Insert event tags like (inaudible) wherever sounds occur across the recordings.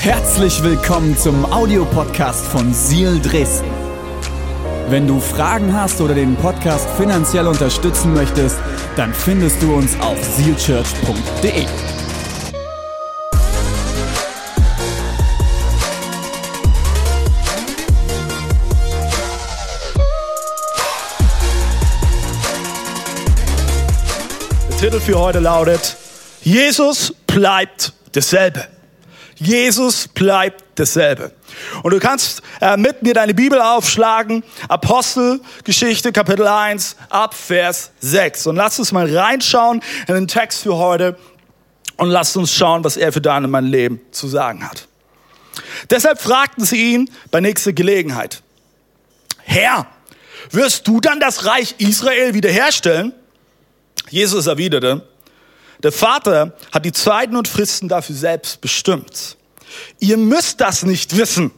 Herzlich willkommen zum Audiopodcast von Seal Dresden. Wenn du Fragen hast oder den Podcast finanziell unterstützen möchtest, dann findest du uns auf sealchurch.de. Der Titel für heute lautet, Jesus bleibt dasselbe. Jesus bleibt dasselbe. Und du kannst äh, mit mir deine Bibel aufschlagen, Apostelgeschichte Kapitel 1 ab Vers 6. Und lass uns mal reinschauen in den Text für heute und lass uns schauen, was er für dein und mein Leben zu sagen hat. Deshalb fragten sie ihn bei nächster Gelegenheit, Herr, wirst du dann das Reich Israel wiederherstellen? Jesus erwiderte, der Vater hat die Zeiten und Fristen dafür selbst bestimmt. Ihr müsst das nicht wissen.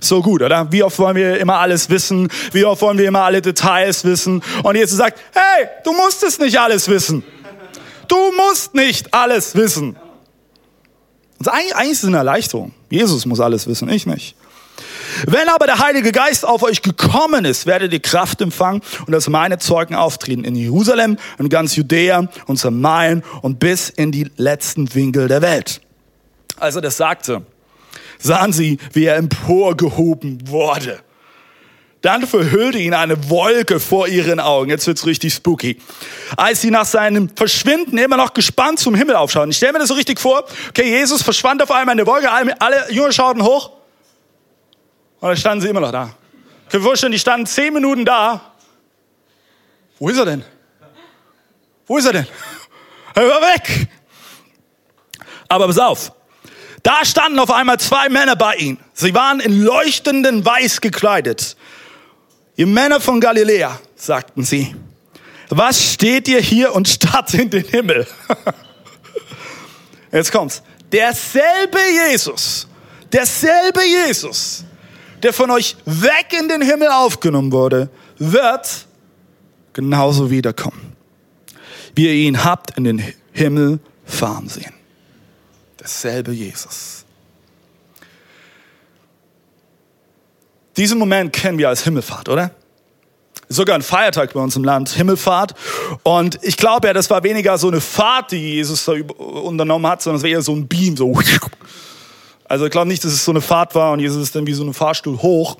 So gut, oder? Wie oft wollen wir immer alles wissen? Wie oft wollen wir immer alle Details wissen? Und Jesus sagt, hey, du musst es nicht alles wissen. Du musst nicht alles wissen. Das ist eigentlich, eigentlich ist es eine Erleichterung. Jesus muss alles wissen, ich nicht. Wenn aber der Heilige Geist auf euch gekommen ist, werdet ihr Kraft empfangen und als meine Zeugen auftreten in Jerusalem, in ganz Judäa und Samarien und bis in die letzten Winkel der Welt. Als er das sagte, sahen sie, wie er emporgehoben wurde. Dann verhüllte ihn eine Wolke vor ihren Augen. Jetzt wird's richtig spooky. Als sie nach seinem Verschwinden immer noch gespannt zum Himmel aufschauen. Ich stelle mir das so richtig vor. Okay, Jesus verschwand auf einmal in der Wolke. Alle, alle Jünger schauten hoch. Und dann standen sie immer noch da. Können wir vorstellen, die standen zehn Minuten da. Wo ist er denn? Wo ist er denn? Er war weg. Aber pass auf. Da standen auf einmal zwei Männer bei ihm. Sie waren in leuchtenden Weiß gekleidet. Ihr Männer von Galiläa, sagten sie. Was steht ihr hier und starrt in den Himmel? (laughs) Jetzt kommt's. Derselbe Jesus, derselbe Jesus, der von euch weg in den Himmel aufgenommen wurde, wird genauso wiederkommen. Wie ihr ihn habt in den Himmel fahren sehen. Derselbe Jesus. Diesen Moment kennen wir als Himmelfahrt, oder? Sogar ein Feiertag bei uns im Land, Himmelfahrt. Und ich glaube ja, das war weniger so eine Fahrt, die Jesus da unternommen hat, sondern es war eher so ein Beam, so. Also ich glaube nicht, dass es so eine Fahrt war und Jesus ist dann wie so ein Fahrstuhl hoch.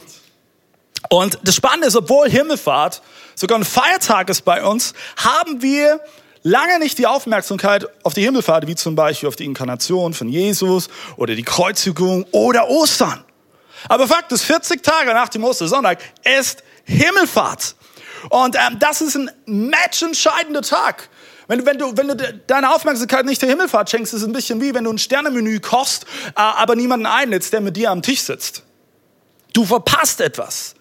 Und das Spannende ist, obwohl Himmelfahrt sogar ein Feiertag ist bei uns, haben wir lange nicht die Aufmerksamkeit auf die Himmelfahrt, wie zum Beispiel auf die Inkarnation von Jesus oder die Kreuzigung oder Ostern. Aber Fakt ist, 40 Tage nach dem Ostersonntag ist Himmelfahrt. Und ähm, das ist ein matchentscheidender Tag. Wenn, wenn, du, wenn du deine Aufmerksamkeit nicht der Himmelfahrt schenkst, ist es ein bisschen wie wenn du ein Sternemenü kochst, äh, aber niemanden einlädst, der mit dir am Tisch sitzt. Du verpasst etwas.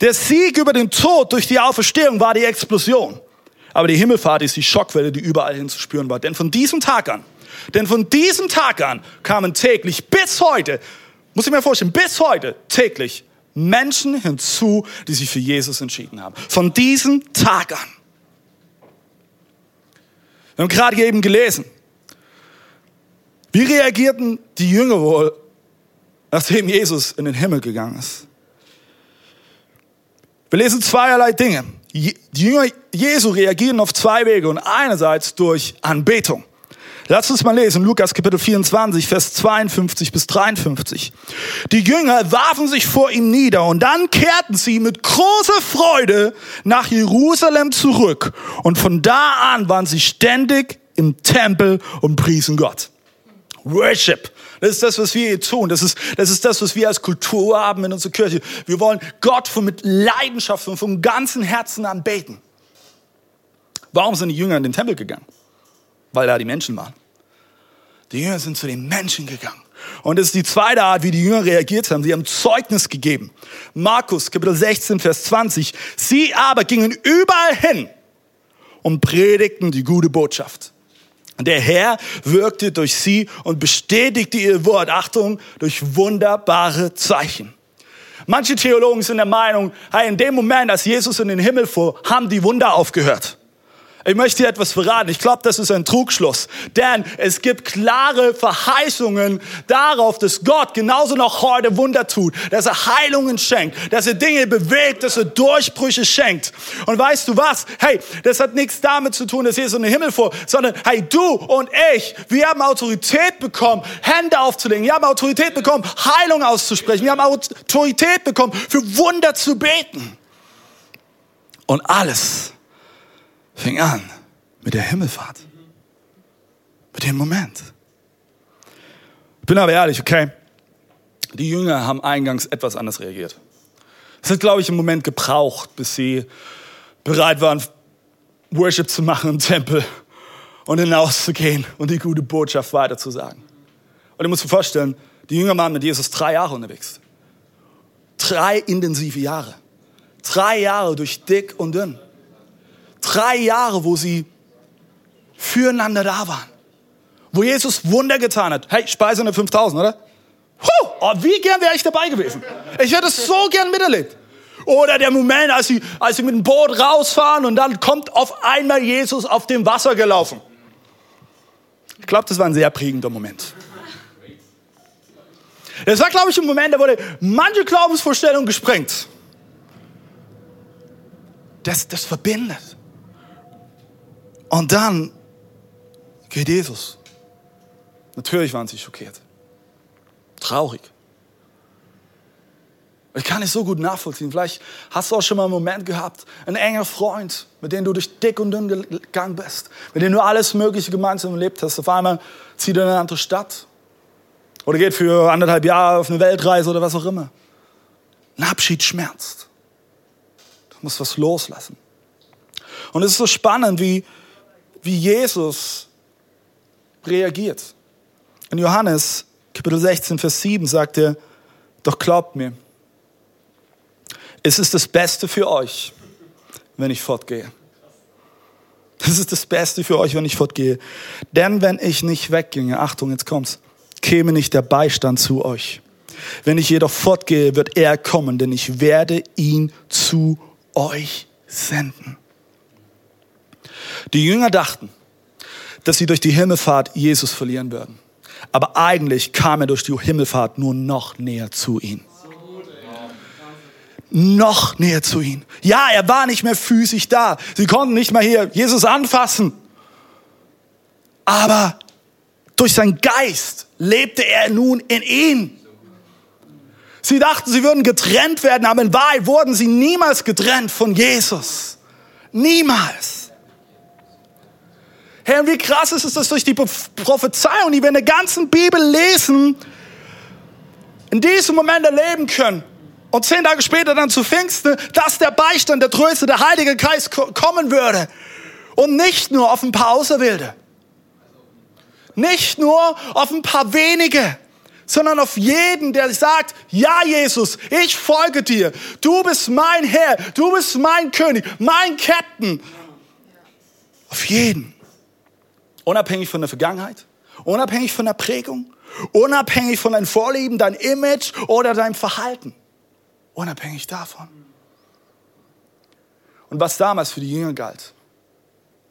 Der Sieg über den Tod durch die Auferstehung war die Explosion. Aber die Himmelfahrt ist die Schockwelle, die überall hin zu spüren war. Denn von diesem Tag an, denn von diesem Tag an kamen täglich bis heute, muss ich mir vorstellen, bis heute täglich Menschen hinzu, die sich für Jesus entschieden haben. Von diesem Tag an. Wir haben gerade eben gelesen. Wie reagierten die Jünger wohl, nachdem Jesus in den Himmel gegangen ist? Wir lesen zweierlei Dinge. Die Jünger Jesu reagieren auf zwei Wege und einerseits durch Anbetung. Lass uns mal lesen, Lukas Kapitel 24, Vers 52 bis 53. Die Jünger warfen sich vor ihm nieder und dann kehrten sie mit großer Freude nach Jerusalem zurück. Und von da an waren sie ständig im Tempel und priesen Gott. Worship. Das ist das, was wir hier tun. Das ist, das ist das, was wir als Kultur haben in unserer Kirche. Wir wollen Gott mit Leidenschaft und vom ganzen Herzen anbeten. Warum sind die Jünger in den Tempel gegangen? Weil da die Menschen waren. Die Jünger sind zu den Menschen gegangen. Und das ist die zweite Art, wie die Jünger reagiert haben. Sie haben Zeugnis gegeben. Markus, Kapitel 16, Vers 20. Sie aber gingen überall hin und predigten die gute Botschaft. Der Herr wirkte durch sie und bestätigte ihr Wort, Achtung, durch wunderbare Zeichen. Manche Theologen sind der Meinung, hey, in dem Moment, als Jesus in den Himmel fuhr, haben die Wunder aufgehört. Ich möchte dir etwas verraten. Ich glaube, das ist ein Trugschluss. Denn es gibt klare Verheißungen darauf, dass Gott genauso noch heute Wunder tut, dass er Heilungen schenkt, dass er Dinge bewegt, dass er Durchbrüche schenkt. Und weißt du was? Hey, das hat nichts damit zu tun, dass Jesus in den Himmel vor, sondern hey, du und ich, wir haben Autorität bekommen, Hände aufzulegen. Wir haben Autorität bekommen, Heilung auszusprechen. Wir haben Autorität bekommen, für Wunder zu beten. Und alles fing an mit der Himmelfahrt. Mit dem Moment. Ich bin aber ehrlich, okay? Die Jünger haben eingangs etwas anders reagiert. Es hat, glaube ich, einen Moment gebraucht, bis sie bereit waren, Worship zu machen im Tempel und hinauszugehen und die gute Botschaft weiterzusagen. Und du musst dir vorstellen, die Jünger waren mit Jesus drei Jahre unterwegs. Drei intensive Jahre. Drei Jahre durch dick und dünn. Drei Jahre, wo sie füreinander da waren. Wo Jesus Wunder getan hat. Hey, Speise der 5000, oder? Puh, oh, wie gern wäre ich dabei gewesen. Ich hätte es so gern miterlebt. Oder der Moment, als sie, als sie mit dem Boot rausfahren und dann kommt auf einmal Jesus auf dem Wasser gelaufen. Ich glaube, das war ein sehr prägender Moment. Das war, glaube ich, ein Moment, da wurde manche Glaubensvorstellung gesprengt. Das, das verbindet. Und dann geht Jesus. Natürlich waren sie schockiert. Traurig. Ich kann es so gut nachvollziehen. Vielleicht hast du auch schon mal einen Moment gehabt, ein enger Freund, mit dem du durch dick und dünn gegangen bist, mit dem du alles Mögliche gemeinsam erlebt hast. Auf einmal zieht er in eine andere Stadt oder geht für anderthalb Jahre auf eine Weltreise oder was auch immer. Ein Abschied schmerzt. Du musst was loslassen. Und es ist so spannend, wie, wie Jesus reagiert. In Johannes Kapitel 16, Vers 7 sagt er, doch glaubt mir, es ist das Beste für euch, wenn ich fortgehe. Es ist das Beste für euch, wenn ich fortgehe. Denn wenn ich nicht wegginge, Achtung, jetzt kommt's, käme nicht der Beistand zu euch. Wenn ich jedoch fortgehe, wird er kommen, denn ich werde ihn zu euch senden. Die Jünger dachten, dass sie durch die Himmelfahrt Jesus verlieren würden. Aber eigentlich kam er durch die Himmelfahrt nur noch näher zu ihnen. Noch näher zu ihnen. Ja, er war nicht mehr physisch da. Sie konnten nicht mehr hier Jesus anfassen. Aber durch seinen Geist lebte er nun in ihnen. Sie dachten, sie würden getrennt werden, aber in Wahrheit wurden sie niemals getrennt von Jesus. Niemals. Herr, wie krass ist es, dass durch die Prophezeiung, die wir in der ganzen Bibel lesen, in diesem Moment erleben können. Und zehn Tage später dann zu Pfingsten, dass der Beistand, der Tröster, der Heilige Geist kommen würde. Und nicht nur auf ein paar Auserwählte. Nicht nur auf ein paar wenige, sondern auf jeden, der sagt, ja Jesus, ich folge dir. Du bist mein Herr, du bist mein König, mein Captain. Auf jeden. Unabhängig von der Vergangenheit, unabhängig von der Prägung, unabhängig von deinem Vorlieben, dein Image oder deinem Verhalten. Unabhängig davon. Und was damals für die Jünger galt,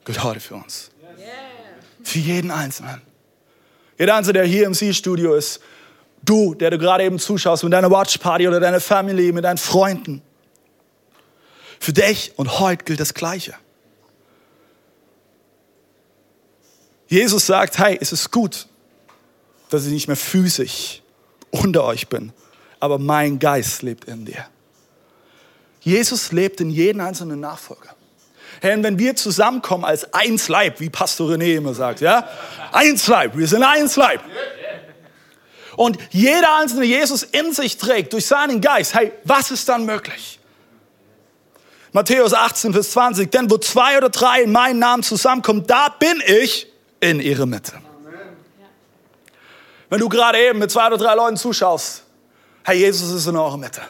gilt heute für uns. Für jeden Einzelnen. Jeder Einzelne, der hier im C-Studio ist, du, der du gerade eben zuschaust mit deiner Watchparty oder deiner Family, mit deinen Freunden. Für dich und heute gilt das Gleiche. Jesus sagt, hey, es ist gut, dass ich nicht mehr physisch unter euch bin, aber mein Geist lebt in dir. Jesus lebt in jedem einzelnen Nachfolger. Herr, wenn wir zusammenkommen als eins Leib, wie Pastor René immer sagt, ja? Eins Leib, wir sind eins Leib. Und jeder einzelne Jesus in sich trägt durch seinen Geist. Hey, was ist dann möglich? Matthäus 18, Vers 20. Denn wo zwei oder drei in meinen Namen zusammenkommen, da bin ich in ihrer Mitte. Wenn du gerade eben mit zwei oder drei Leuten zuschaust, Herr Jesus ist in eurer Mitte.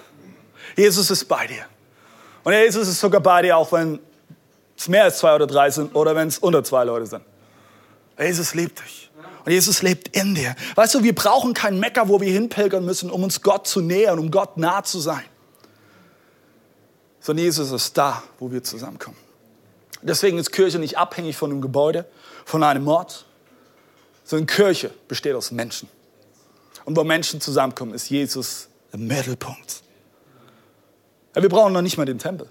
Jesus ist bei dir. Und Jesus ist sogar bei dir, auch wenn es mehr als zwei oder drei sind oder wenn es unter zwei Leute sind. Jesus liebt dich. Und Jesus lebt in dir. Weißt du, wir brauchen keinen Mecker, wo wir hinpilgern müssen, um uns Gott zu nähern, um Gott nah zu sein. Sondern Jesus ist da, wo wir zusammenkommen. Deswegen ist Kirche nicht abhängig von einem Gebäude, von einem Ort, sondern Kirche besteht aus Menschen. Und wo Menschen zusammenkommen, ist Jesus im Mittelpunkt. Ja, wir brauchen noch nicht mal den Tempel.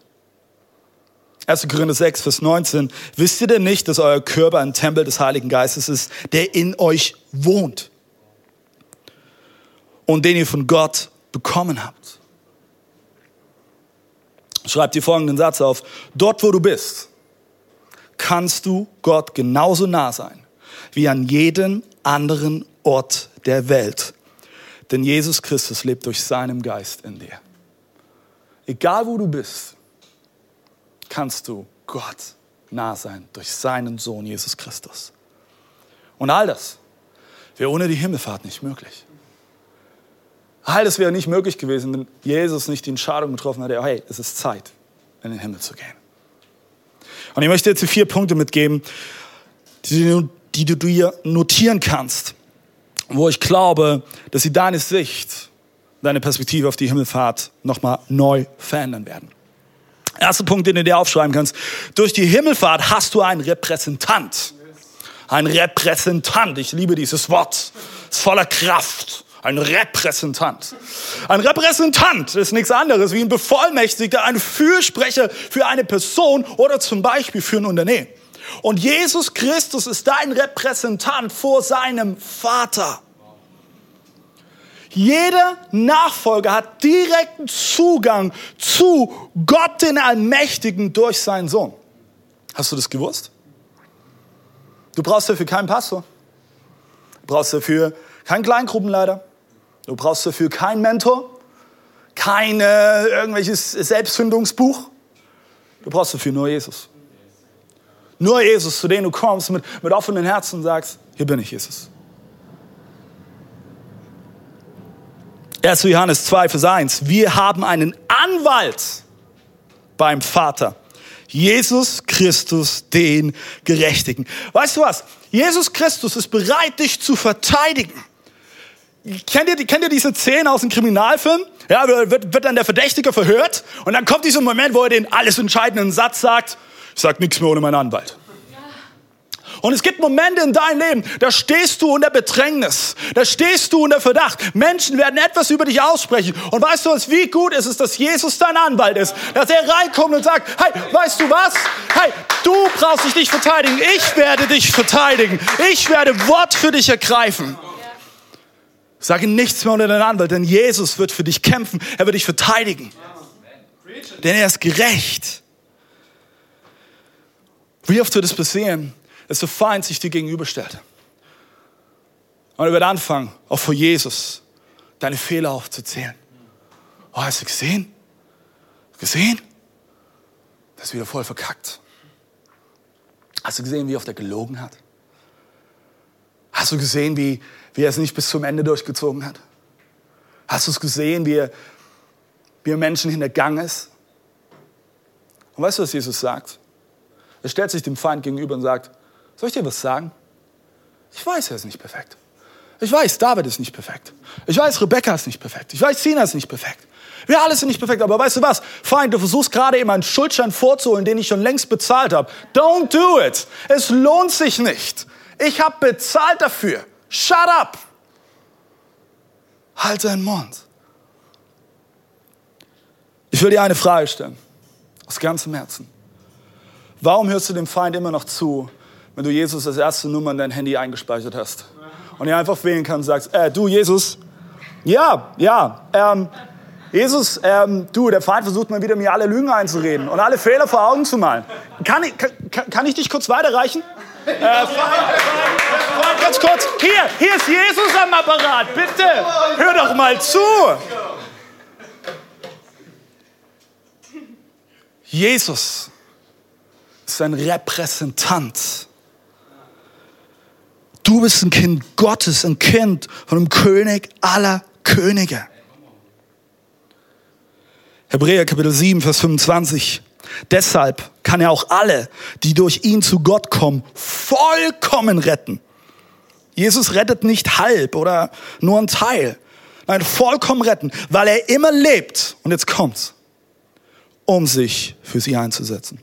1. Korinther 6, Vers 19. Wisst ihr denn nicht, dass euer Körper ein Tempel des Heiligen Geistes ist, der in euch wohnt und den ihr von Gott bekommen habt? Schreibt dir folgenden Satz auf. Dort, wo du bist, kannst du Gott genauso nah sein wie an jedem anderen Ort der Welt. Denn Jesus Christus lebt durch seinen Geist in dir. Egal wo du bist, kannst du Gott nah sein durch seinen Sohn Jesus Christus. Und all das wäre ohne die Himmelfahrt nicht möglich. All das wäre nicht möglich gewesen, wenn Jesus nicht die Entscheidung getroffen hätte, hey, es ist Zeit, in den Himmel zu gehen. Und ich möchte jetzt vier Punkte mitgeben, die, die du dir notieren kannst, wo ich glaube, dass sie deine Sicht, deine Perspektive auf die Himmelfahrt nochmal neu verändern werden. Erster Punkt, den du dir aufschreiben kannst. Durch die Himmelfahrt hast du einen Repräsentant. Ein Repräsentant. Ich liebe dieses Wort. ist voller Kraft. Ein Repräsentant. Ein Repräsentant ist nichts anderes wie ein Bevollmächtigter, ein Fürsprecher für eine Person oder zum Beispiel für ein Unternehmen. Und Jesus Christus ist dein Repräsentant vor seinem Vater. Jeder Nachfolger hat direkten Zugang zu Gott, den Allmächtigen, durch seinen Sohn. Hast du das gewusst? Du brauchst dafür keinen Pastor. Du brauchst dafür keinen Kleingruppenleiter. Du brauchst dafür keinen Mentor, kein äh, irgendwelches Selbstfindungsbuch. Du brauchst dafür nur Jesus. Nur Jesus, zu dem du kommst mit, mit offenen Herzen und sagst, hier bin ich, Jesus. 1. Johannes 2, Vers 1. Wir haben einen Anwalt beim Vater. Jesus Christus, den Gerechtigen. Weißt du was? Jesus Christus ist bereit, dich zu verteidigen. Kennt ihr, kennt ihr diese Szene aus dem Kriminalfilm? Ja, wird, wird dann der Verdächtige verhört und dann kommt dieser Moment, wo er den alles entscheidenden Satz sagt, ich sag nichts mehr ohne meinen Anwalt. Und es gibt Momente in deinem Leben, da stehst du unter Bedrängnis, da stehst du unter Verdacht. Menschen werden etwas über dich aussprechen. Und weißt du was, wie gut ist es, dass Jesus dein Anwalt ist, dass er reinkommt und sagt, hey, weißt du was? Hey, du brauchst dich nicht verteidigen, ich werde dich verteidigen. Ich werde Wort für dich ergreifen. Sage nichts mehr unter deinen Anwalt, denn Jesus wird für dich kämpfen, er wird dich verteidigen. Denn er ist gerecht. Wie oft wird es passieren, dass der Feind sich dir gegenüberstellt? Und er wird anfangen, auch vor Jesus, deine Fehler aufzuzählen. Oh, hast du gesehen? Gesehen? Das ist wieder voll verkackt. Hast du gesehen, wie oft er gelogen hat? Hast du gesehen, wie, wie er es nicht bis zum Ende durchgezogen hat? Hast du es gesehen, wie er, wie er Menschen hintergangen ist? Und weißt du, was Jesus sagt? Er stellt sich dem Feind gegenüber und sagt, soll ich dir was sagen? Ich weiß, er ist nicht perfekt. Ich weiß, David ist nicht perfekt. Ich weiß, Rebecca ist nicht perfekt. Ich weiß, Sina ist nicht perfekt. Wir alle sind nicht perfekt, aber weißt du was? Feind, du versuchst gerade eben einen Schuldschein vorzuholen, den ich schon längst bezahlt habe. Don't do it. Es lohnt sich nicht. Ich habe bezahlt dafür. Shut up. Halt deinen Mund. Ich will dir eine Frage stellen. Aus ganzem Herzen. Warum hörst du dem Feind immer noch zu, wenn du Jesus als erste Nummer in dein Handy eingespeichert hast? Und er einfach wählen kann und sagst, äh, du Jesus, ja, ja, ähm, Jesus, ähm, du, der Feind versucht mal wieder mir alle Lügen einzureden und alle Fehler vor Augen zu malen. Kann ich, kann, kann ich dich kurz weiterreichen? Äh, ganz kurz. Hier, hier ist Jesus am Apparat. Bitte, hör doch mal zu. Jesus ist ein Repräsentant. Du bist ein Kind Gottes, ein Kind von dem König aller Könige. Hebräer Kapitel 7, Vers 25. Deshalb kann er auch alle, die durch ihn zu Gott kommen, vollkommen retten. Jesus rettet nicht halb oder nur ein Teil. Nein, vollkommen retten, weil er immer lebt. Und jetzt kommt's, um sich für sie einzusetzen.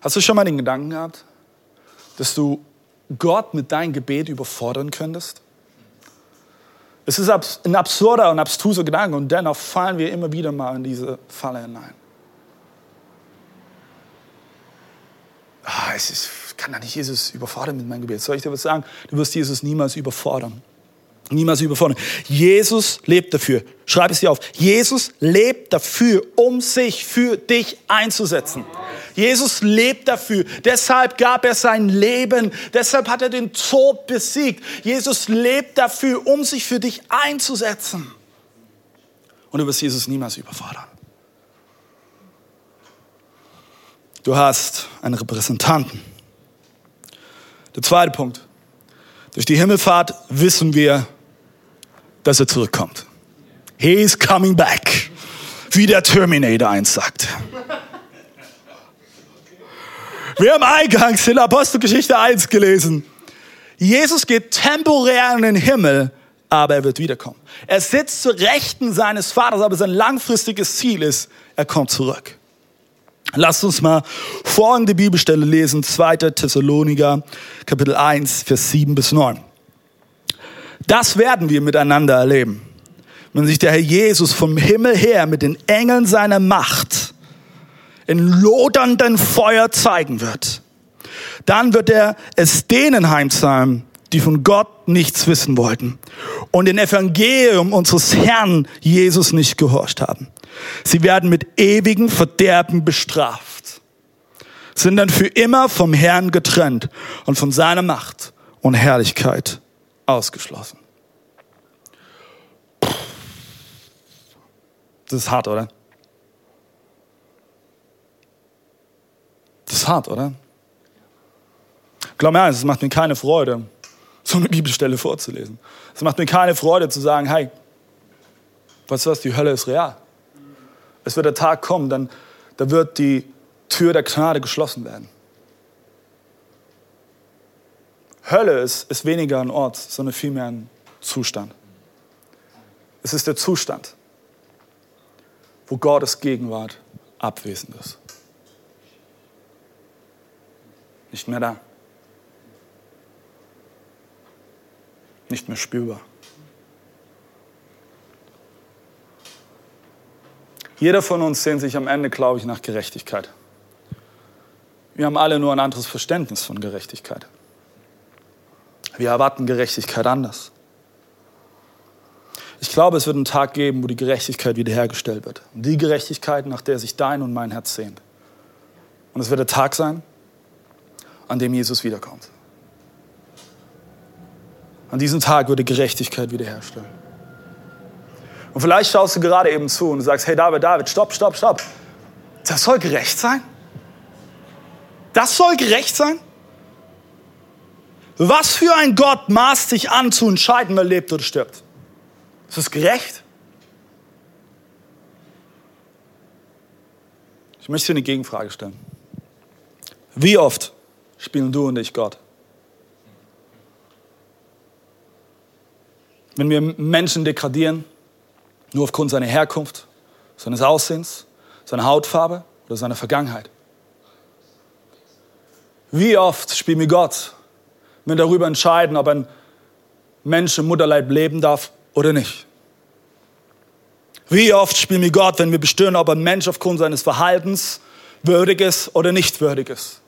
Hast du schon mal den Gedanken gehabt, dass du Gott mit deinem Gebet überfordern könntest? Es ist ein absurder und abstruser Gedanke und dennoch fallen wir immer wieder mal in diese Falle hinein. Es ist, kann da nicht Jesus überfordern mit meinem Gebet. Soll ich dir was sagen? Du wirst Jesus niemals überfordern. Niemals überfordern. Jesus lebt dafür. Schreib es dir auf. Jesus lebt dafür, um sich für dich einzusetzen. Jesus lebt dafür. Deshalb gab er sein Leben. Deshalb hat er den Tod besiegt. Jesus lebt dafür, um sich für dich einzusetzen. Und du wirst Jesus niemals überfordern. Du hast einen Repräsentanten. Der zweite Punkt. Durch die Himmelfahrt wissen wir, dass er zurückkommt. He is coming back. Wie der Terminator eins sagt. Wir haben eingangs in Apostelgeschichte 1 gelesen. Jesus geht temporär in den Himmel, aber er wird wiederkommen. Er sitzt zur Rechten seines Vaters, aber sein langfristiges Ziel ist, er kommt zurück. Lasst uns mal folgende Bibelstelle lesen, 2. Thessaloniker, Kapitel 1, Vers 7 bis 9. Das werden wir miteinander erleben. Wenn sich der Herr Jesus vom Himmel her mit den Engeln seiner Macht in lodernden Feuer zeigen wird, dann wird er es denen heimzahlen, die von Gott nichts wissen wollten und den Evangelium unseres Herrn Jesus nicht gehorcht haben. Sie werden mit ewigem Verderben bestraft, sind dann für immer vom Herrn getrennt und von seiner Macht und Herrlichkeit ausgeschlossen. Das ist hart, oder? Das ist hart, oder? Glaub mir eins, es macht mir keine Freude, so eine Bibelstelle vorzulesen. Es macht mir keine Freude zu sagen, hey, weißt du was, die Hölle ist real. Es wird der Tag kommen, dann da wird die Tür der Gnade geschlossen werden. Hölle ist, ist weniger ein Ort, sondern vielmehr ein Zustand. Es ist der Zustand, wo Gottes Gegenwart abwesend ist. Nicht mehr da. Nicht mehr spürbar. Jeder von uns sehnt sich am Ende, glaube ich, nach Gerechtigkeit. Wir haben alle nur ein anderes Verständnis von Gerechtigkeit. Wir erwarten Gerechtigkeit anders. Ich glaube, es wird einen Tag geben, wo die Gerechtigkeit wiederhergestellt wird. Die Gerechtigkeit, nach der sich dein und mein Herz sehnt. Und es wird der Tag sein, an dem Jesus wiederkommt. An diesem Tag wird die Gerechtigkeit wiederherstellen. Und vielleicht schaust du gerade eben zu und sagst, hey David, David, stopp, stopp, stopp. Das soll gerecht sein? Das soll gerecht sein? Was für ein Gott maßt sich an zu entscheiden, wer lebt oder stirbt? Ist das gerecht? Ich möchte dir eine Gegenfrage stellen. Wie oft spielen du und ich Gott? Wenn wir Menschen degradieren, nur aufgrund seiner Herkunft, seines Aussehens, seiner Hautfarbe oder seiner Vergangenheit. Wie oft spielen wir Gott, wenn wir darüber entscheiden, ob ein Mensch im Mutterleib leben darf oder nicht? Wie oft spielen wir Gott, wenn wir bestimmen, ob ein Mensch aufgrund seines Verhaltens würdig ist oder nicht würdig ist?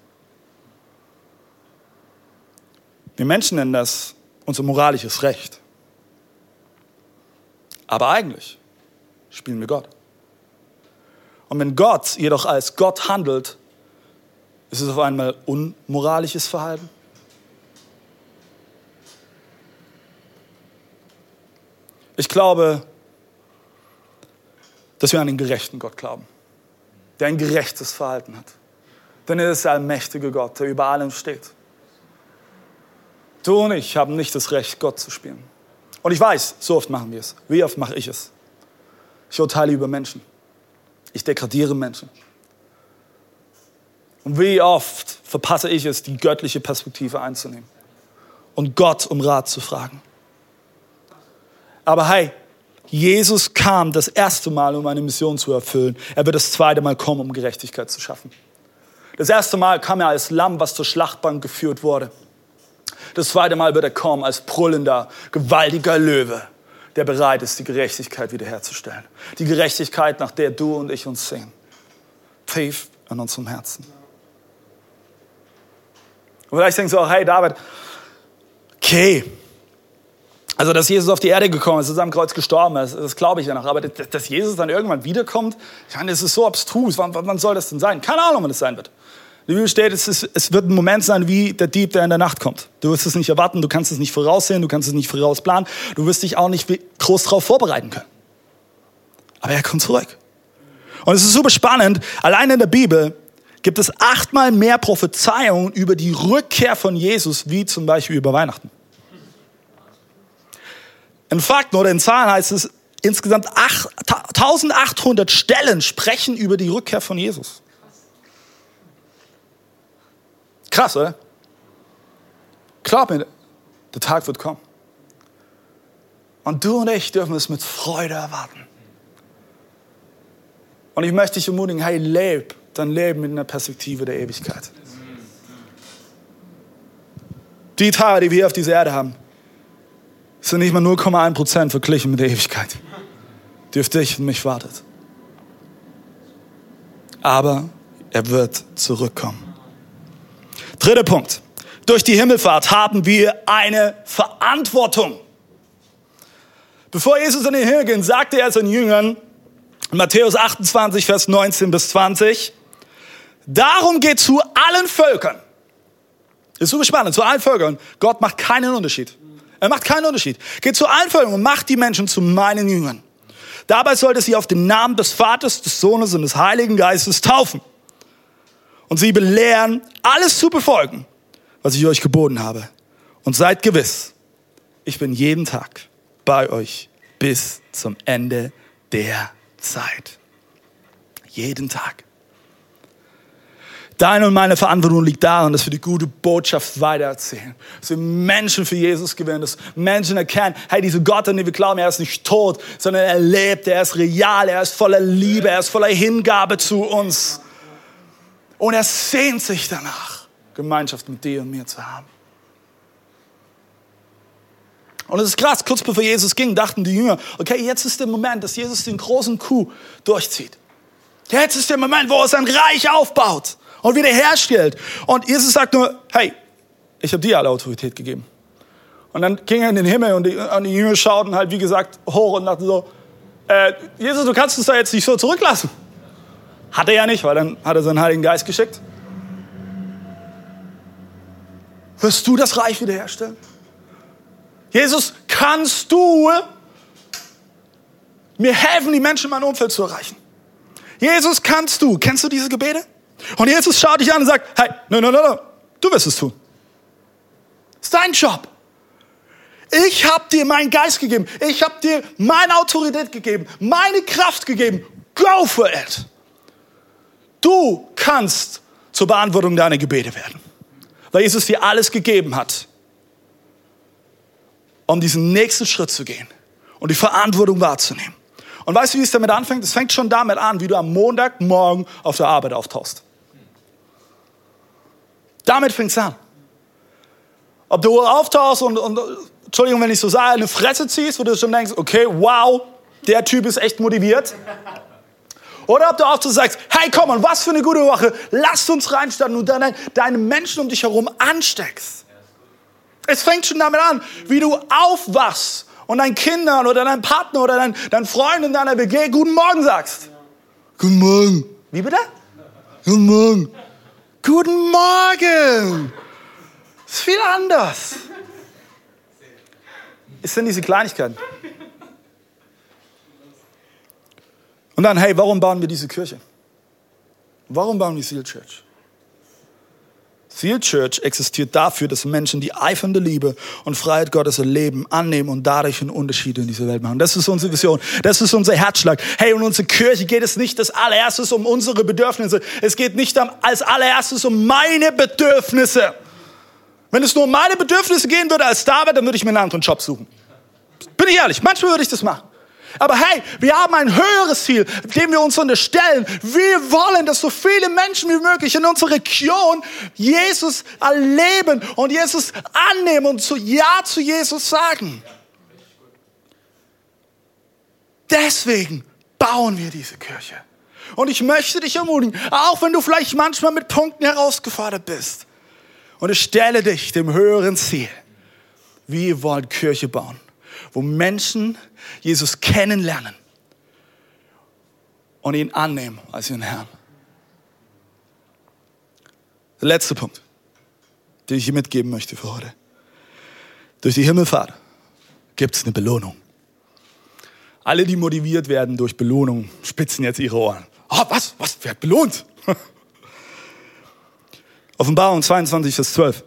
Wir Menschen nennen das unser moralisches Recht. Aber eigentlich spielen wir Gott. Und wenn Gott jedoch als Gott handelt, ist es auf einmal unmoralisches Verhalten? Ich glaube, dass wir an den gerechten Gott glauben, der ein gerechtes Verhalten hat. Denn er ist der allmächtige Gott, der über allem steht. Du und ich haben nicht das Recht, Gott zu spielen. Und ich weiß, so oft machen wir es. Wie oft mache ich es? Ich urteile über Menschen. Ich degradiere Menschen. Und wie oft verpasse ich es, die göttliche Perspektive einzunehmen und Gott um Rat zu fragen. Aber hey, Jesus kam das erste Mal, um eine Mission zu erfüllen. Er wird das zweite Mal kommen, um Gerechtigkeit zu schaffen. Das erste Mal kam er als Lamm, was zur Schlachtbank geführt wurde. Das zweite Mal wird er kommen als brüllender, gewaltiger Löwe, der bereit ist, die Gerechtigkeit wiederherzustellen. Die Gerechtigkeit, nach der du und ich uns sehen. Tief in unserem Herzen. Und vielleicht denkst du auch, hey David, okay, also dass Jesus auf die Erde gekommen ist, ist am Kreuz gestorben ist, das glaube ich ja noch. Aber dass Jesus dann irgendwann wiederkommt, ich meine, das ist so abstrus. Wann, wann soll das denn sein? Keine Ahnung, wann das sein wird. Der Bibel steht, es, ist, es wird ein Moment sein wie der Dieb, der in der Nacht kommt. Du wirst es nicht erwarten, du kannst es nicht voraussehen, du kannst es nicht vorausplanen, du wirst dich auch nicht groß darauf vorbereiten können. Aber er kommt zurück. Und es ist super spannend, allein in der Bibel gibt es achtmal mehr Prophezeiungen über die Rückkehr von Jesus, wie zum Beispiel über Weihnachten. In Fakten oder in Zahlen heißt es, insgesamt 1800 Stellen sprechen über die Rückkehr von Jesus. Krass, oder? Glaub mir, der Tag wird kommen. Und du und ich dürfen es mit Freude erwarten. Und ich möchte dich ermutigen, hey, leb dein Leben mit einer Perspektive der Ewigkeit. Die Tage, die wir auf dieser Erde haben, sind nicht mal 0,1 Prozent verglichen mit der Ewigkeit, die auf dich und mich wartet. Aber er wird zurückkommen. Dritter Punkt. Durch die Himmelfahrt haben wir eine Verantwortung. Bevor Jesus in den Himmel ging, sagte er seinen Jüngern, Matthäus 28, Vers 19 bis 20, darum geht zu allen Völkern. Ist super spannend, zu allen Völkern. Gott macht keinen Unterschied. Er macht keinen Unterschied. Geht zu allen Völkern und macht die Menschen zu meinen Jüngern. Dabei sollte sie auf den Namen des Vaters, des Sohnes und des Heiligen Geistes taufen. Und sie belehren, alles zu befolgen, was ich euch geboten habe. Und seid gewiss, ich bin jeden Tag bei euch bis zum Ende der Zeit. Jeden Tag. Deine und meine Verantwortung liegt darin, dass wir die gute Botschaft weitererzählen. Dass wir Menschen für Jesus gewinnen, dass Menschen erkennen, hey, dieser Gott, an den wir glauben, er ist nicht tot, sondern er lebt, er ist real, er ist voller Liebe, er ist voller Hingabe zu uns. Und er sehnt sich danach, Gemeinschaft mit dir und mir zu haben. Und es ist krass, kurz bevor Jesus ging, dachten die Jünger, okay, jetzt ist der Moment, dass Jesus den großen Coup durchzieht. Jetzt ist der Moment, wo er sein Reich aufbaut und wiederherstellt. Und Jesus sagt nur, hey, ich habe dir alle Autorität gegeben. Und dann ging er in den Himmel und die, und die Jünger schauten halt, wie gesagt, hoch und dachten so, äh, Jesus, du kannst uns da jetzt nicht so zurücklassen. Hat er ja nicht, weil dann hat er seinen Heiligen Geist geschickt. Wirst du das Reich wiederherstellen? Jesus, kannst du mir helfen, die Menschen in meinem Umfeld zu erreichen? Jesus, kannst du? Kennst du diese Gebete? Und Jesus schaut dich an und sagt, hey, no, no, no, no, du wirst es tun. Das ist dein Job. Ich habe dir meinen Geist gegeben. Ich habe dir meine Autorität gegeben, meine Kraft gegeben. Go for it. Du kannst zur Beantwortung deiner Gebete werden, weil Jesus dir alles gegeben hat, um diesen nächsten Schritt zu gehen und die Verantwortung wahrzunehmen. Und weißt du, wie es damit anfängt? Es fängt schon damit an, wie du am Montagmorgen auf der Arbeit auftauchst. Damit fängt es an. Ob du auftauchst und, und, Entschuldigung, wenn ich so sage, eine Fresse ziehst, wo du schon denkst, okay, wow, der Typ ist echt motiviert. Oder ob du auch so sagst, hey, komm mal, was für eine gute Woche, lass uns reinstarten und dann deine Menschen um dich herum ansteckst. Es fängt schon damit an, wie du aufwachst und deinen Kindern oder deinem Partner oder deinen, deinen Freunden in deiner WG Guten Morgen sagst. Guten Morgen. Wie bitte? Guten Morgen. Guten Morgen. Ist viel anders. Es sind diese Kleinigkeiten. Und dann, hey, warum bauen wir diese Kirche? Warum bauen wir Seal Church? Seal Church existiert dafür, dass Menschen die eifernde Liebe und Freiheit Gottes erleben, annehmen und dadurch einen Unterschied in dieser Welt machen. Das ist unsere Vision. Das ist unser Herzschlag. Hey, in unserer Kirche geht es nicht als allererstes um unsere Bedürfnisse. Es geht nicht als allererstes um meine Bedürfnisse. Wenn es nur um meine Bedürfnisse gehen würde als David, dann würde ich mir einen anderen Job suchen. Bin ich ehrlich, manchmal würde ich das machen. Aber hey, wir haben ein höheres Ziel, dem wir uns unterstellen. Wir wollen, dass so viele Menschen wie möglich in unserer Region Jesus erleben und Jesus annehmen und zu Ja zu Jesus sagen. Deswegen bauen wir diese Kirche. Und ich möchte dich ermutigen, auch wenn du vielleicht manchmal mit Punkten herausgefordert bist. Und ich stelle dich dem höheren Ziel. Wir wollen Kirche bauen, wo Menschen Jesus kennenlernen und ihn annehmen als ihren Herrn. Der letzte Punkt, den ich dir mitgeben möchte für heute. Durch die Himmelfahrt gibt es eine Belohnung. Alle, die motiviert werden durch Belohnung, spitzen jetzt ihre Ohren. Oh, was? Was? Wer hat belohnt? (laughs) Offenbarung 22, Vers 12.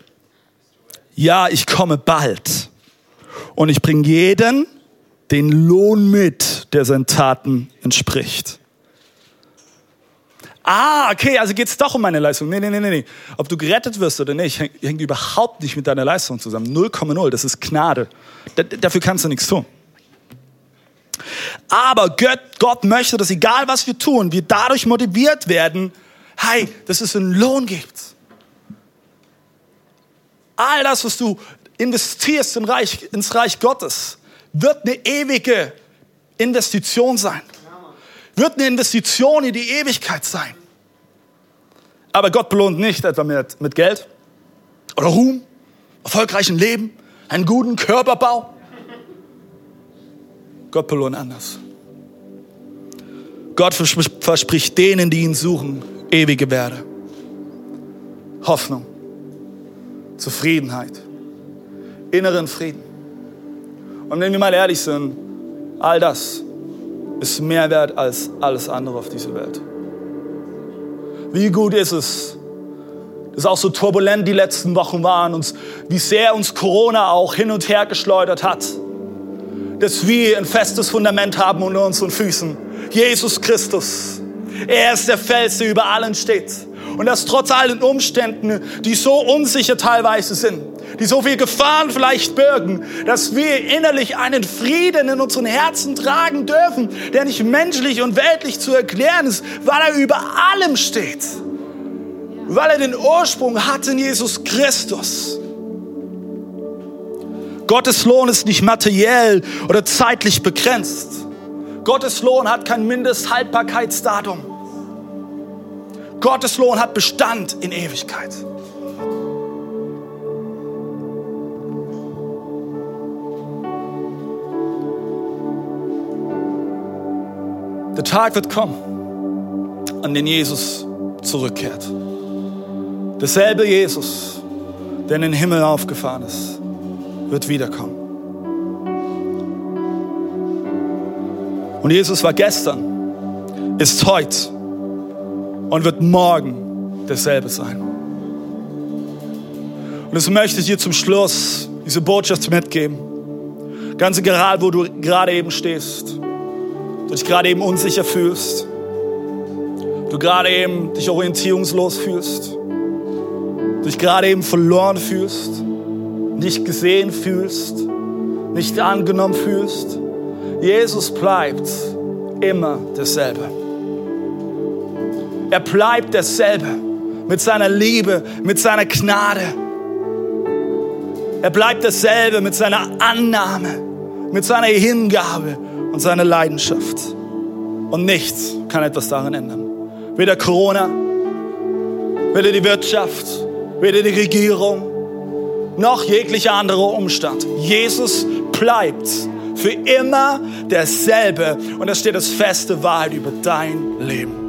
Ja, ich komme bald und ich bringe jeden den Lohn mit, der seinen Taten entspricht. Ah, okay, also geht es doch um meine Leistung. Nee, nee, nee, nee. Ob du gerettet wirst oder nicht, hängt, überhaupt nicht mit deiner Leistung zusammen. 0,0, das ist Gnade. D dafür kannst du nichts tun. Aber Gott, Gott möchte, dass egal was wir tun, wir dadurch motiviert werden, hey, dass es einen Lohn gibt. All das, was du investierst in Reich, ins Reich Gottes, wird eine ewige Investition sein. Wird eine Investition in die Ewigkeit sein. Aber Gott belohnt nicht etwa mit, mit Geld oder Ruhm, erfolgreichen Leben, einen guten Körperbau. Gott belohnt anders. Gott verspricht denen, die ihn suchen, ewige Werde, Hoffnung, Zufriedenheit, inneren Frieden. Und wenn wir mal ehrlich sind, all das ist mehr wert als alles andere auf dieser Welt. Wie gut ist es, dass auch so turbulent die letzten Wochen waren und wie sehr uns Corona auch hin und her geschleudert hat dass wir ein festes Fundament haben unter unseren Füßen. Jesus Christus. Er ist der Fels, der über allen steht. Und das trotz allen Umständen, die so unsicher teilweise sind, die so viel Gefahren vielleicht birgen, dass wir innerlich einen Frieden in unseren Herzen tragen dürfen, der nicht menschlich und weltlich zu erklären ist, weil er über allem steht. Weil er den Ursprung hat in Jesus Christus. Gottes Lohn ist nicht materiell oder zeitlich begrenzt. Gottes Lohn hat kein Mindesthaltbarkeitsdatum. Gottes Lohn hat Bestand in Ewigkeit. Der Tag wird kommen, an den Jesus zurückkehrt. Derselbe Jesus, der in den Himmel aufgefahren ist wird wiederkommen. Und Jesus war gestern, ist heute und wird morgen derselbe sein. Und das möchte ich dir zum Schluss diese Botschaft mitgeben. Ganz egal, wo du gerade eben stehst, du dich gerade eben unsicher fühlst, du gerade eben dich orientierungslos fühlst, du dich gerade eben verloren fühlst, nicht gesehen fühlst, nicht angenommen fühlst. Jesus bleibt immer derselbe. Er bleibt derselbe mit seiner Liebe, mit seiner Gnade. Er bleibt derselbe mit seiner Annahme, mit seiner Hingabe und seiner Leidenschaft. Und nichts kann etwas daran ändern. Weder Corona, weder die Wirtschaft, weder die Regierung, noch jeglicher anderer Umstand. Jesus bleibt für immer derselbe und das steht als feste Wahrheit über dein Leben.